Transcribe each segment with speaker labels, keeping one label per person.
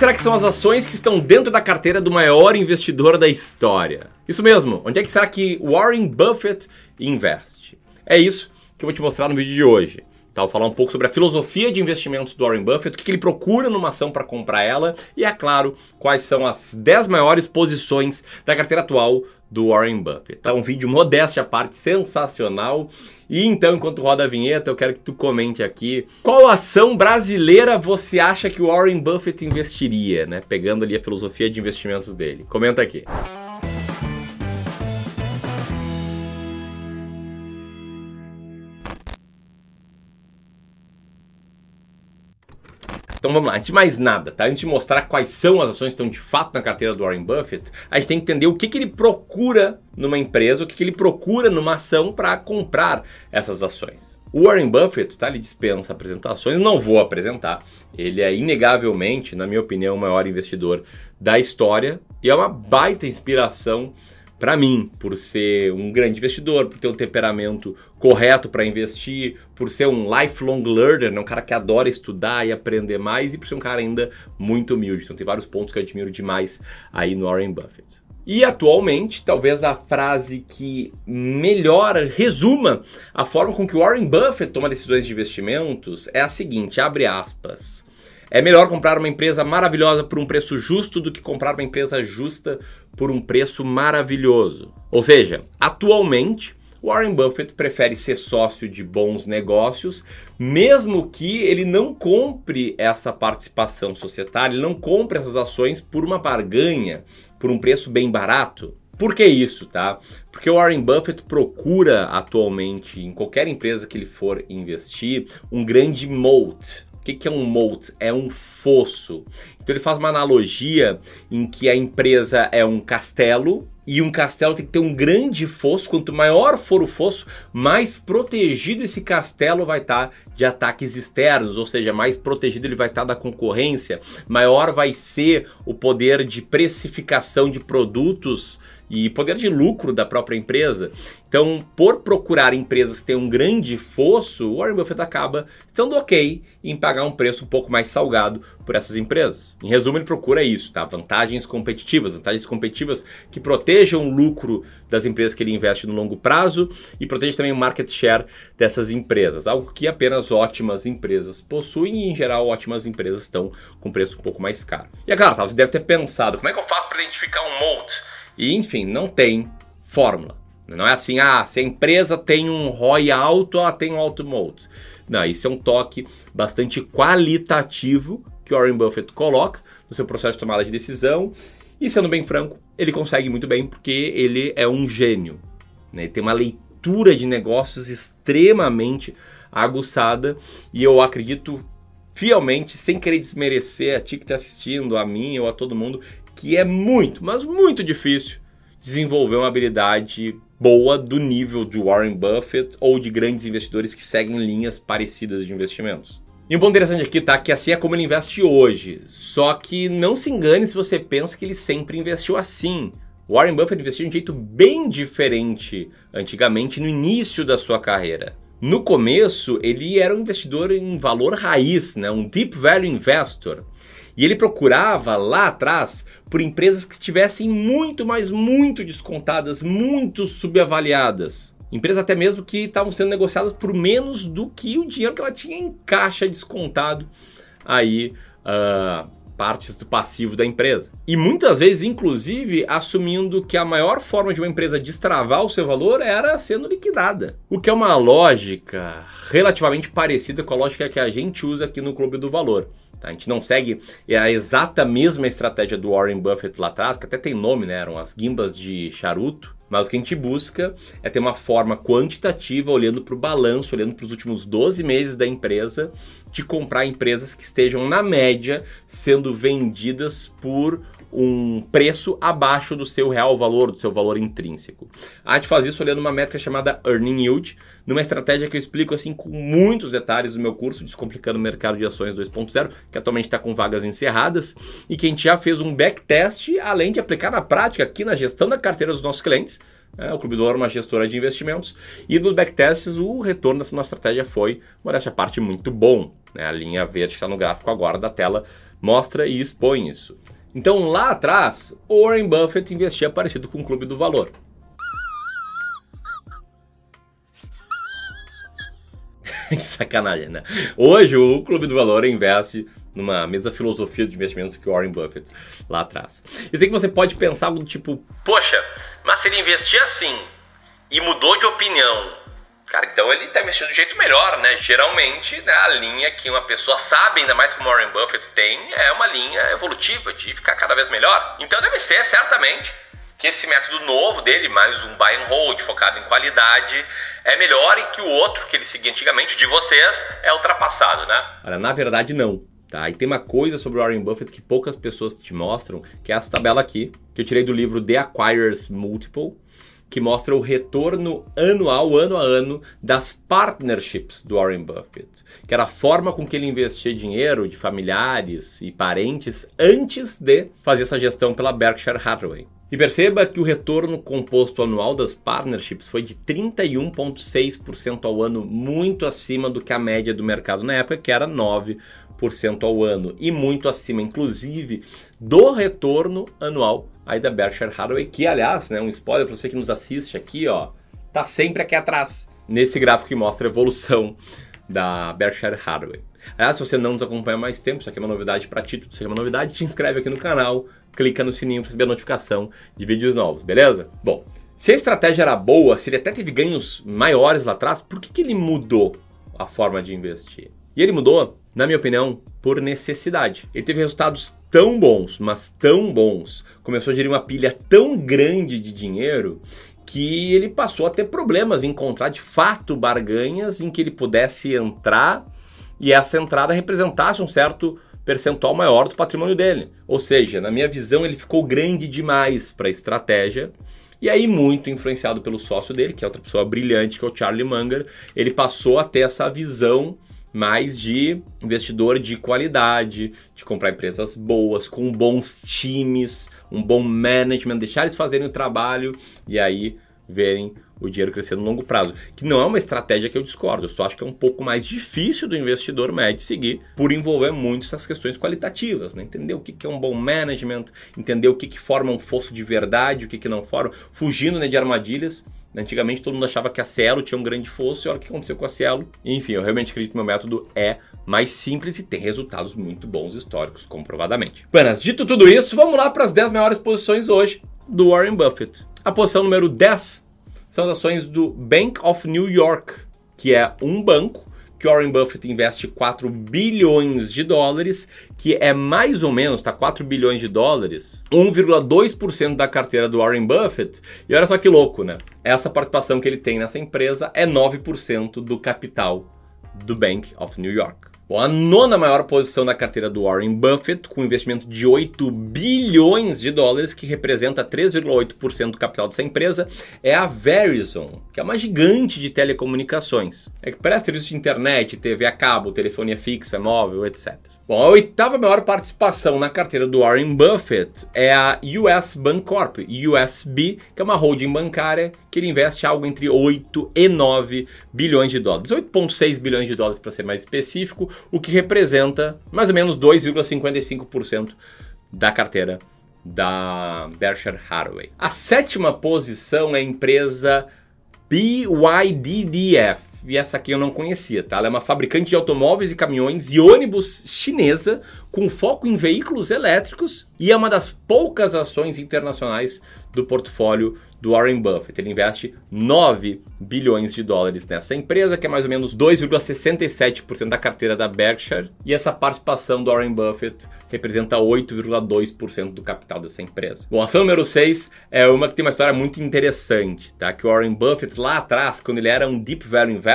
Speaker 1: será que são as ações que estão dentro da carteira do maior investidor da história? Isso mesmo, onde é que será que Warren Buffett investe? É isso que eu vou te mostrar no vídeo de hoje. Tá, vou falar um pouco sobre a filosofia de investimentos do Warren Buffett, o que ele procura numa ação para comprar ela e, é claro, quais são as 10 maiores posições da carteira atual do Warren Buffett. Tá um vídeo modéstia à parte, sensacional. E então, enquanto roda a vinheta, eu quero que tu comente aqui qual ação brasileira você acha que o Warren Buffett investiria, né? Pegando ali a filosofia de investimentos dele. Comenta aqui. Então vamos lá, antes de mais nada, tá? Antes de mostrar quais são as ações que estão de fato na carteira do Warren Buffett, a gente tem que entender o que, que ele procura numa empresa, o que, que ele procura numa ação para comprar essas ações. O Warren Buffett, tá? Ele dispensa apresentações, não vou apresentar. Ele é inegavelmente, na minha opinião, o maior investidor da história e é uma baita inspiração para mim, por ser um grande investidor, por ter um temperamento correto para investir, por ser um lifelong learner, né? um cara que adora estudar e aprender mais, e por ser um cara ainda muito humilde. Então tem vários pontos que eu admiro demais aí no Warren Buffett. E atualmente, talvez a frase que melhor resuma a forma com que Warren Buffett toma decisões de investimentos é a seguinte, abre aspas. É melhor comprar uma empresa maravilhosa por um preço justo do que comprar uma empresa justa por um preço maravilhoso. Ou seja, atualmente, Warren Buffett prefere ser sócio de bons negócios, mesmo que ele não compre essa participação societária, ele não compre essas ações por uma barganha, por um preço bem barato. Por que isso, tá? Porque o Warren Buffett procura atualmente, em qualquer empresa que ele for investir, um grande moat, o que, que é um moat? É um fosso. Então ele faz uma analogia em que a empresa é um castelo e um castelo tem que ter um grande fosso. Quanto maior for o fosso, mais protegido esse castelo vai estar tá de ataques externos, ou seja, mais protegido ele vai estar tá da concorrência, maior vai ser o poder de precificação de produtos e poder de lucro da própria empresa. Então, por procurar empresas que têm um grande fosso, o Warren Buffett acaba estando ok em pagar um preço um pouco mais salgado por essas empresas. Em resumo, ele procura isso, tá? Vantagens competitivas, vantagens competitivas que protejam o lucro das empresas que ele investe no longo prazo e protege também o market share dessas empresas, algo que apenas ótimas empresas possuem e, em geral, ótimas empresas estão com preço um pouco mais caro. E é claro, tá, você deve ter pensado, como é que eu faço para identificar um moat? E enfim, não tem fórmula. Não é assim, ah, se a empresa tem um ROI alto, ela tem um alto moat. Não, isso é um toque bastante qualitativo que Warren Buffett coloca no seu processo de tomada de decisão. E sendo bem franco, ele consegue muito bem porque ele é um gênio. Né? Ele tem uma leitura de negócios extremamente aguçada e eu acredito fielmente, sem querer desmerecer a ti que está assistindo, a mim ou a todo mundo, que é muito, mas muito difícil desenvolver uma habilidade boa do nível de Warren Buffett ou de grandes investidores que seguem linhas parecidas de investimentos. E um ponto interessante aqui tá que assim é como ele investe hoje. Só que não se engane se você pensa que ele sempre investiu assim. Warren Buffett investiu de um jeito bem diferente antigamente no início da sua carreira. No começo, ele era um investidor em valor raiz, né? um deep value investor. E ele procurava lá atrás por empresas que estivessem muito, mas muito descontadas, muito subavaliadas. Empresas até mesmo que estavam sendo negociadas por menos do que o dinheiro que ela tinha em caixa descontado aí uh, partes do passivo da empresa. E muitas vezes, inclusive, assumindo que a maior forma de uma empresa destravar o seu valor era sendo liquidada. O que é uma lógica relativamente parecida com a lógica que a gente usa aqui no Clube do Valor. Tá? A gente não segue a exata mesma estratégia do Warren Buffett lá atrás, que até tem nome, né? Eram as guimbas de charuto. Mas o que a gente busca é ter uma forma quantitativa, olhando para o balanço, olhando para os últimos 12 meses da empresa, de comprar empresas que estejam, na média, sendo vendidas por um preço abaixo do seu real valor, do seu valor intrínseco. A gente faz isso olhando uma métrica chamada Earning Yield, numa estratégia que eu explico assim com muitos detalhes no meu curso Descomplicando o Mercado de Ações 2.0, que atualmente está com vagas encerradas e que a gente já fez um backtest, além de aplicar na prática aqui na gestão da carteira dos nossos clientes. É, o Clube do Ouro é uma gestora de investimentos e nos backtests o retorno dessa nossa estratégia foi, modéstia parte, muito bom. Né? A linha verde está no gráfico agora da tela mostra e expõe isso. Então lá atrás, Warren Buffett investia parecido com o Clube do Valor. que sacanagem, né? Hoje o Clube do Valor investe numa mesma filosofia de investimentos que o Warren Buffett lá atrás. Eu sei que você pode pensar algo do tipo, poxa, mas se ele investir assim e mudou de opinião, cara, então ele está investindo de jeito melhor, né? Geralmente, né, a linha que uma pessoa sabe, ainda mais como Warren Buffett tem, é uma linha evolutiva de ficar cada vez melhor. Então deve ser, certamente, que esse método novo dele, mais um buy and hold, focado em qualidade, é melhor e que o outro que ele seguia antigamente, de vocês, é ultrapassado, né? Olha, na verdade não. Tá? E tem uma coisa sobre o Warren Buffett que poucas pessoas te mostram, que é essa tabela aqui, que eu tirei do livro The Acquirers Multiple, que mostra o retorno anual, ano a ano, das partnerships do Warren Buffett, que era a forma com que ele investia dinheiro de familiares e parentes antes de fazer essa gestão pela Berkshire Hathaway. E perceba que o retorno composto anual das partnerships foi de 31,6% ao ano, muito acima do que a média do mercado na época, que era 9% ao ano e muito acima, inclusive, do retorno anual aí da Berkshire Hathaway, que aliás, né, um spoiler para você que nos assiste aqui, ó, tá sempre aqui atrás, nesse gráfico que mostra a evolução da Berkshire Hathaway. Aliás, se você não nos acompanha mais tempo, isso aqui é uma novidade para ti, isso aqui é uma novidade, te inscreve aqui no canal, clica no sininho para receber a notificação de vídeos novos, beleza? Bom, se a estratégia era boa, se ele até teve ganhos maiores lá atrás, por que, que ele mudou a forma de investir? E ele mudou na minha opinião, por necessidade. Ele teve resultados tão bons, mas tão bons, começou a gerir uma pilha tão grande de dinheiro que ele passou a ter problemas em encontrar de fato barganhas em que ele pudesse entrar e essa entrada representasse um certo percentual maior do patrimônio dele. Ou seja, na minha visão, ele ficou grande demais para a estratégia. E aí, muito influenciado pelo sócio dele, que é outra pessoa brilhante, que é o Charlie Munger, ele passou a ter essa visão mais de investidor de qualidade, de comprar empresas boas, com bons times, um bom management, deixar eles fazerem o trabalho e aí verem o dinheiro crescer no longo prazo. Que não é uma estratégia que eu discordo, eu só acho que é um pouco mais difícil do investidor médio seguir por envolver muito essas questões qualitativas, né? entender o que é um bom management, entender o que, que forma um fosso de verdade, o que, que não forma, fugindo né, de armadilhas. Antigamente todo mundo achava que a Cielo tinha um grande fosso, e olha o que aconteceu com a Cielo. Enfim, eu realmente acredito que meu método é mais simples e tem resultados muito bons históricos, comprovadamente. Buenas, dito tudo isso, vamos lá para as 10 maiores posições hoje do Warren Buffett. A posição número 10 são as ações do Bank of New York, que é um banco que Warren Buffett investe 4 bilhões de dólares, que é mais ou menos, tá 4 bilhões de dólares, 1,2% da carteira do Warren Buffett. E olha só que louco, né? Essa participação que ele tem nessa empresa é 9% do capital do Bank of New York. Bom, a nona maior posição da carteira do Warren Buffett, com investimento de 8 bilhões de dólares, que representa 3,8% do capital dessa empresa, é a Verizon, que é uma gigante de telecomunicações. É que presta serviço de internet, TV a cabo, telefonia fixa, móvel, etc. Bom, a oitava maior participação na carteira do Warren Buffett é a US Bancorp, USB, que é uma holding bancária que ele investe algo entre 8 e 9 bilhões de dólares. 8,6 bilhões de dólares para ser mais específico, o que representa mais ou menos 2,55% da carteira da Berkshire Hathaway. A sétima posição é a empresa BYDDF e essa aqui eu não conhecia, tá? Ela é uma fabricante de automóveis e caminhões e ônibus chinesa com foco em veículos elétricos e é uma das poucas ações internacionais do portfólio do Warren Buffett. Ele investe 9 bilhões de dólares nessa empresa, que é mais ou menos 2,67% da carteira da Berkshire, e essa participação do Warren Buffett representa 8,2% do capital dessa empresa. Bom, a ação número 6 é uma que tem uma história muito interessante, tá? Que o Warren Buffett lá atrás, quando ele era um deep value investor,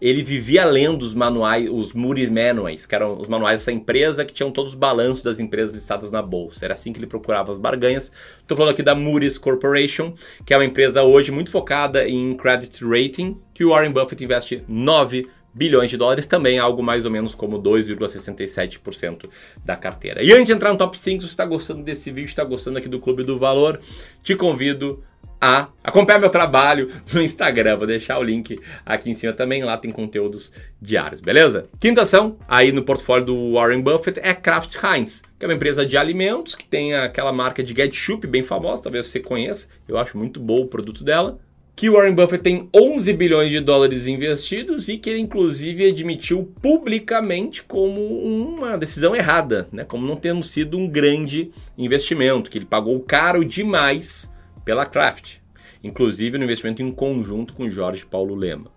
Speaker 1: ele vivia lendo os manuais, os Moody's Manuals, que eram os manuais dessa empresa que tinham todos os balanços das empresas listadas na bolsa. Era assim que ele procurava as barganhas. Estou falando aqui da Moody's Corporation, que é uma empresa hoje muito focada em credit rating, que o Warren Buffett investe 9 bilhões de dólares, também algo mais ou menos como 2,67% da carteira. E antes de entrar no top 5, se você está gostando desse vídeo, está gostando aqui do Clube do Valor, te convido a acompanhar meu trabalho no Instagram. Vou deixar o link aqui em cima também, lá tem conteúdos diários, beleza? Quinta ação aí no portfólio do Warren Buffett é Kraft Heinz, que é uma empresa de alimentos que tem aquela marca de ketchup bem famosa, talvez você conheça. Eu acho muito bom o produto dela que Warren Buffett tem 11 bilhões de dólares investidos e que ele inclusive admitiu publicamente como uma decisão errada, né? como não tendo sido um grande investimento, que ele pagou caro demais pela Kraft, inclusive no investimento em conjunto com Jorge Paulo Lema.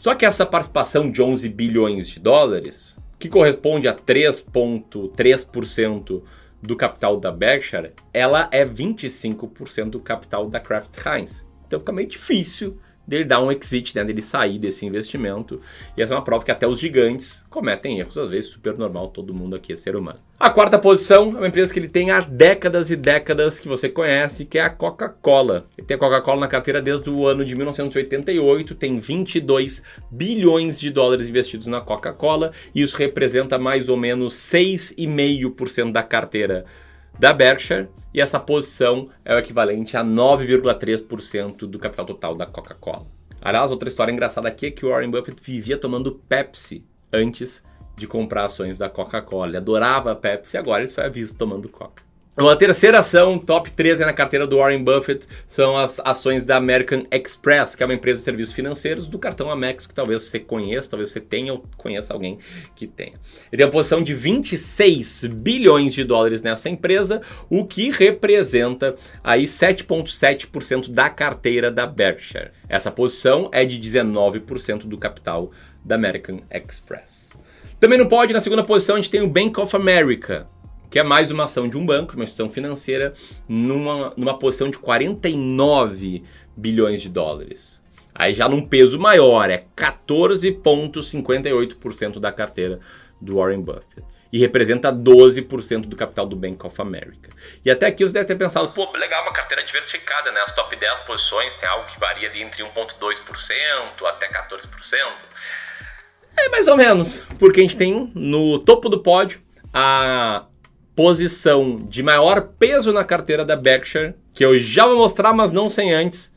Speaker 1: Só que essa participação de 11 bilhões de dólares, que corresponde a 3,3% do capital da Berkshire, ela é 25% do capital da Kraft Heinz. Então fica meio difícil dele dar um exit, né, dele sair desse investimento. E essa é uma prova que até os gigantes cometem erros, às vezes super normal, todo mundo aqui é ser humano. A quarta posição é uma empresa que ele tem há décadas e décadas que você conhece, que é a Coca-Cola. Ele tem a Coca-Cola na carteira desde o ano de 1988, tem 22 bilhões de dólares investidos na Coca-Cola, e isso representa mais ou menos 6,5% da carteira da Berkshire e essa posição é o equivalente a 9,3% do capital total da Coca-Cola. Aliás, outra história engraçada aqui é que Warren Buffett vivia tomando Pepsi antes de comprar ações da Coca-Cola. Ele adorava Pepsi e agora ele só é visto tomando Coca. Uma terceira ação, top 13 na carteira do Warren Buffett, são as ações da American Express, que é uma empresa de serviços financeiros do cartão Amex, que talvez você conheça, talvez você tenha ou conheça alguém que tenha. Ele tem uma posição de 26 bilhões de dólares nessa empresa, o que representa aí 7,7% da carteira da Berkshire. Essa posição é de 19% do capital da American Express. Também não pode, na segunda posição, a gente tem o Bank of America, que é mais uma ação de um banco, uma instituição financeira, numa, numa posição de 49 bilhões de dólares. Aí já num peso maior, é 14,58% da carteira do Warren Buffett. E representa 12% do capital do Bank of America. E até aqui você deve ter pensado, pô, legal, uma carteira diversificada, né? As top 10 posições tem algo que varia ali entre 1,2% até 14%. É mais ou menos, porque a gente tem no topo do pódio a posição de maior peso na carteira da Berkshire, que eu já vou mostrar, mas não sem antes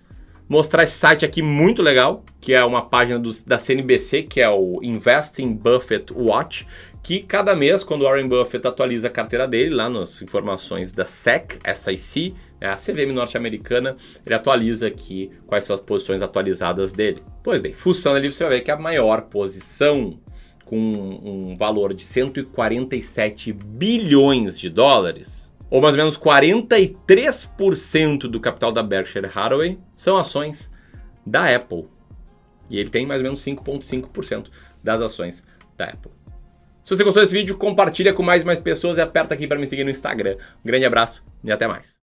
Speaker 1: mostrar esse site aqui muito legal, que é uma página do, da CNBC, que é o Investing Buffett Watch, que cada mês, quando Warren Buffett atualiza a carteira dele, lá nas informações da SEC, SIC, é a CVM norte-americana, ele atualiza aqui quais são as posições atualizadas dele. Pois bem, fuçando ali você vai ver que a maior posição com um valor de 147 bilhões de dólares, ou mais ou menos 43% do capital da Berkshire Hathaway, são ações da Apple. E ele tem mais ou menos 5,5% das ações da Apple. Se você gostou desse vídeo, compartilha com mais e mais pessoas e aperta aqui para me seguir no Instagram. Um grande abraço e até mais.